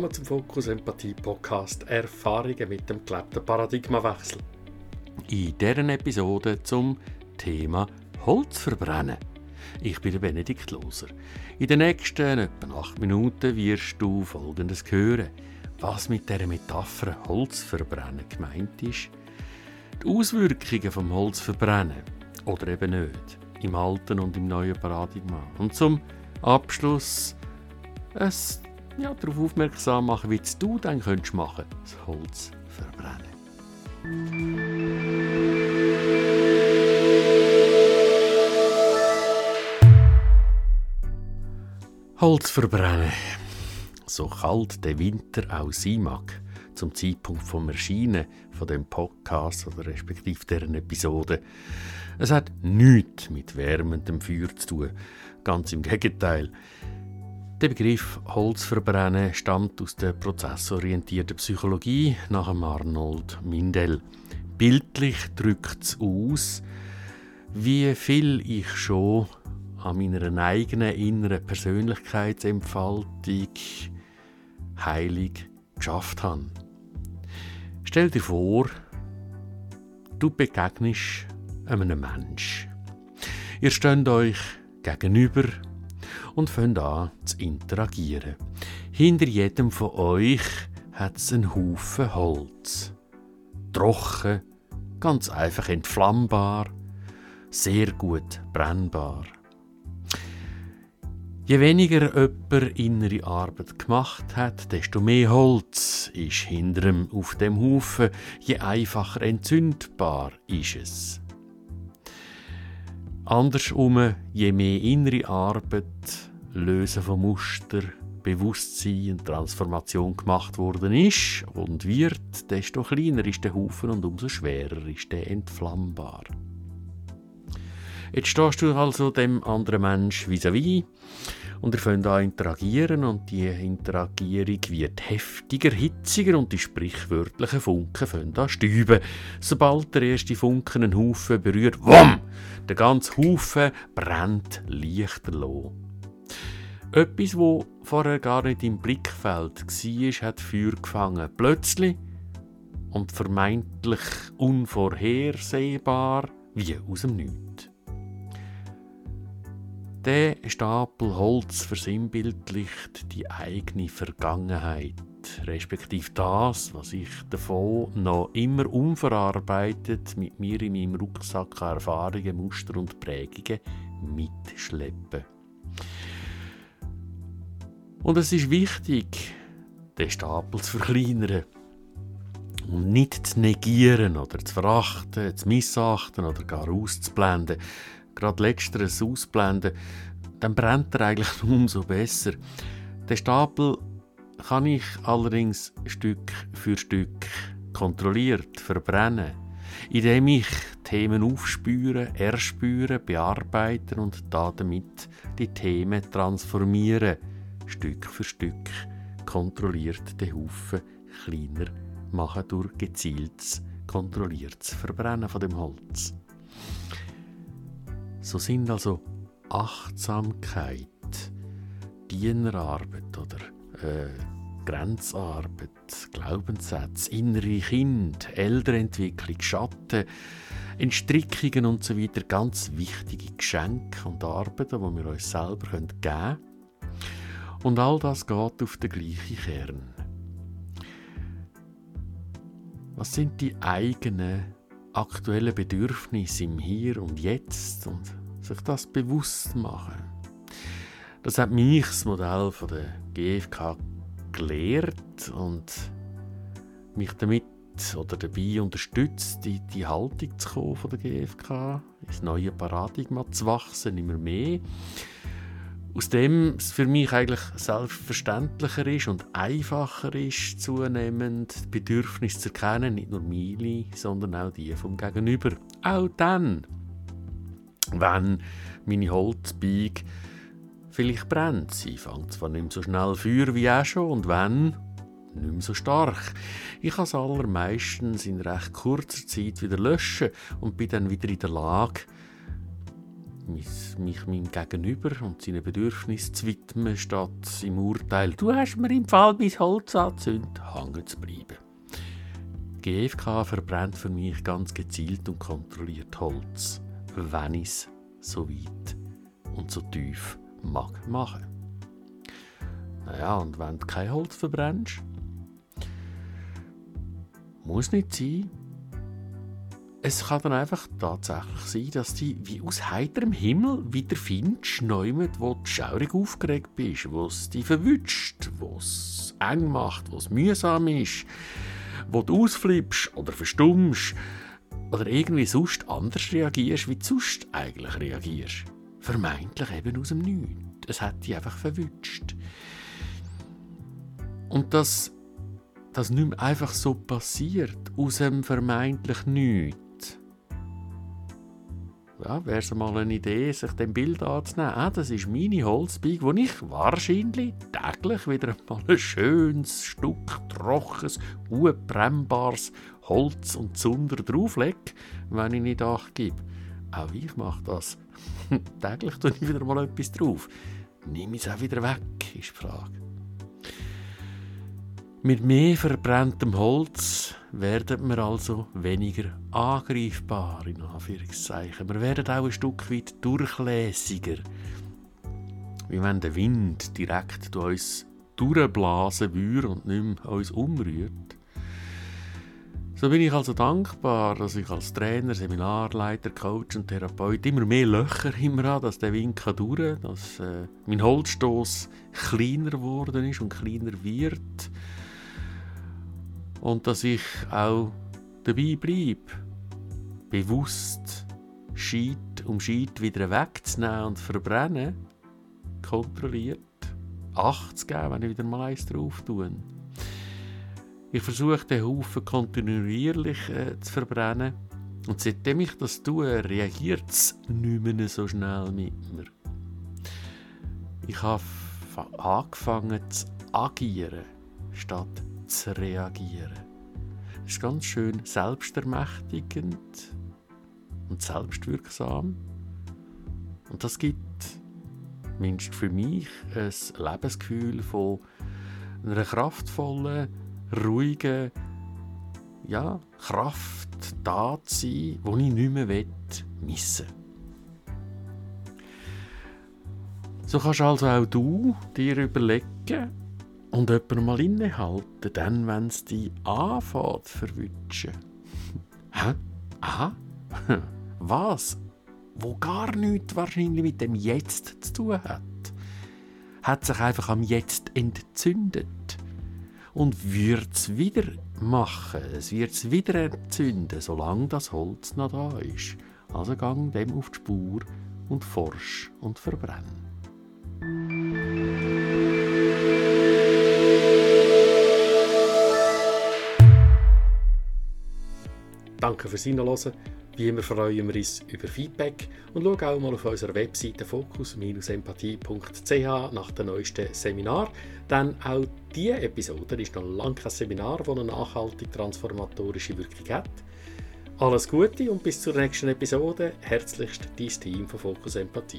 Willkommen zum Fokus Empathie Podcast Erfahrungen mit dem gelebten Paradigmawechsel. In dieser Episode zum Thema Holz verbrennen. Ich bin Benedikt Loser. In den nächsten etwa acht Minuten wirst du Folgendes hören. Was mit der Metapher Holzverbrennen gemeint ist, die Auswirkungen vom Holzverbrennen oder eben nicht im alten und im neuen Paradigma. Und zum Abschluss es ja, darauf aufmerksam machen, wie du dann könntest machen, das Holz verbrennen. Holz verbrennen. So kalt der Winter auch sein mag, zum Zeitpunkt vom Erscheinen von dem Podcast oder respektive deren Episode. Es hat nichts mit wärmendem Feuer zu tun. Ganz im Gegenteil. Der Begriff Holzverbrennen stammt aus der prozessorientierten Psychologie nach Arnold Mindel. Bildlich drückt es aus, wie viel ich schon an meiner eigenen inneren Persönlichkeitsentfaltung heilig geschafft habe. Stell dir vor, du begegnest einem Menschen. Ihr steht euch gegenüber und fängt an zu interagieren. Hinter jedem von euch hat es einen Haufen Holz. Trocken, ganz einfach entflammbar, sehr gut brennbar. Je weniger jemand innere Arbeit gemacht hat, desto mehr Holz ist hinter ihm auf dem Haufen, je einfacher entzündbar ist es. Andersrum, je mehr innere Arbeit, Lösen von Muster, Bewusstsein und Transformation gemacht worden ist und wird, desto kleiner ist der Haufen und umso schwerer ist der entflammbar. Jetzt stehst du also dem anderen Mensch vis-à-vis und ihr fängt an interagieren und die Interagierung wird heftiger, hitziger und die sprichwörtlichen Funken fangen an stüben. Sobald der erste Funken einen Haufen berührt, wumm, der ganze Haufen brennt lichterloh. Etwas, wo vorher gar nicht im Blickfeld war, hat Feuer gefangen. Plötzlich und vermeintlich unvorhersehbar wie aus dem Nichts. Der Stapel Holz versinnbildlicht die eigene Vergangenheit, respektive das, was ich davon noch immer unverarbeitet mit mir in meinem Rucksack an Erfahrungen, Muster und Prägungen mitschleppe. Und es ist wichtig, den Stapel zu verkleinern und nicht zu negieren oder zu verachten, zu missachten oder gar auszublenden. Gerade letzteres ausblenden, dann brennt er eigentlich umso besser. Den Stapel kann ich allerdings Stück für Stück kontrolliert verbrennen, indem ich Themen aufspüre, erspüre, bearbeite und damit die Themen transformiere Stück für Stück kontrolliert den Haufen kleiner machen durch gezieltes, kontrolliertes Verbrennen von dem Holz. So sind also Achtsamkeit, Dienerarbeit oder äh, Grenzarbeit, Glaubenssätze, innere Kind, Elternentwicklung, Schatten, Entstrickungen und so ganz wichtige Geschenke und Arbeiten, die wir uns selber geben können und all das geht auf den gleichen Kern. Was sind die eigenen aktuellen Bedürfnisse im Hier und Jetzt und sich das bewusst machen? Das hat mich das Modell von der GfK gelehrt und mich damit oder dabei unterstützt, in die Haltung zu kommen von der GfK, ins neue Paradigma zu wachsen, immer mehr aus dem es für mich eigentlich selbstverständlicher ist und einfacher ist, zunehmend Bedürfnisse zu erkennen, nicht nur meine, sondern auch die vom Gegenüber. Auch dann, wenn meine Holzbeige vielleicht brennt. Sie fängt zwar nicht mehr so schnell Feuer wie auch schon und wenn, nicht mehr so stark. Ich kann es allermeistens in recht kurzer Zeit wieder löschen und bin dann wieder in der Lage, mich meinem Gegenüber und seinen Bedürfnissen zu widmen, statt im Urteil, du hast mir im Fall mein Holz angezündet, hängen zu bleiben. GFK verbrennt für mich ganz gezielt und kontrolliert Holz, wenn ich es so weit und so tief mag machen. Naja, und wenn du kein Holz verbrennst, muss nicht sein. Es kann dann einfach tatsächlich sein, dass du wie aus heiterem Himmel wieder findest, neumet, wo du schaurig aufgeregt bist, wo es dich verwünscht, wo es eng macht, wo es mühsam ist, wo du ausflippst oder verstummst oder irgendwie sonst anders reagierst, wie du sonst eigentlich reagierst. Vermeintlich eben aus dem Nichts. Es hat dich einfach verwünscht. Und dass das nicht mehr einfach so passiert, aus dem vermeintlich Nichts. Ja, wäre es mal eine Idee, sich dem Bild anzunehmen. Ah, das ist meine Holzbeige, wo ich wahrscheinlich täglich wieder mal ein schönes Stück trockenes, unbrennbares Holz und Zunder drauflege, wenn ich nicht Acht gebe. Auch ich mache das. täglich tue ich wieder mal etwas drauf. Nimm es auch wieder weg, ist die Frage. Mit mehr verbrenntem Holz werden wir also weniger angreifbar, in Anführungszeichen. Wir werden auch ein Stück weit durchlässiger. Wie wenn der Wind direkt durch uns durchblasen würde und nicht mehr uns umrührt. So bin ich also dankbar, dass ich als Trainer, Seminarleiter, Coach und Therapeut immer mehr Löcher immer habe, dass der Wind kann durch dass äh, mein Holzstoß kleiner geworden ist und kleiner wird und dass ich auch dabei bleibe, bewusst Scheit um Scheit wieder wegzunehmen und verbrennen, kontrolliert, Acht zu geben, wenn ich wieder mal eins drauf tue. Ich versuche den Haufen kontinuierlich äh, zu verbrennen und seitdem ich das tue, reagiert es nicht mehr so schnell mit mir. Ich habe angefangen zu agieren, statt zu reagieren. Das ist ganz schön selbstermächtigend und selbstwirksam. Und das gibt mindestens für mich ein Lebensgefühl von einer kraftvollen, ruhigen ja, Kraft da zu sein, die ich nicht mehr missen will. So kannst also auch du dir überlegen, und jemanden mal innehalten, dann, wenn es dich anfängt zu verwünschen. Hä? Aha? Was? Wo gar nichts wahrscheinlich mit dem Jetzt zu tun hat. Hat sich einfach am Jetzt entzündet. Und wird es wieder machen. Es wird es wieder entzünden, solange das Holz noch da ist. Also gang dem auf die Spur und forsch und verbrenn. Danke fürs Hinhören. Wie immer freuen wir uns über Feedback und schau auch mal auf unserer Webseite fokus-empathie.ch nach dem neuesten Seminar. Denn auch diese Episode ist noch lange kein Seminar, das eine nachhaltig transformatorische Wirkung hat. Alles Gute und bis zur nächsten Episode. Herzlichst dein Team von Fokus Empathie.